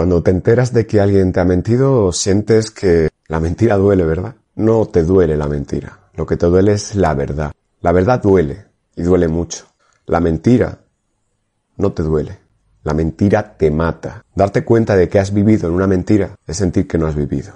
cuando te enteras de que alguien te ha mentido, sientes que la mentira duele, ¿verdad? No te duele la mentira. Lo que te duele es la verdad. La verdad duele y duele mucho. La mentira no te duele. La mentira te mata. Darte cuenta de que has vivido en una mentira es sentir que no has vivido.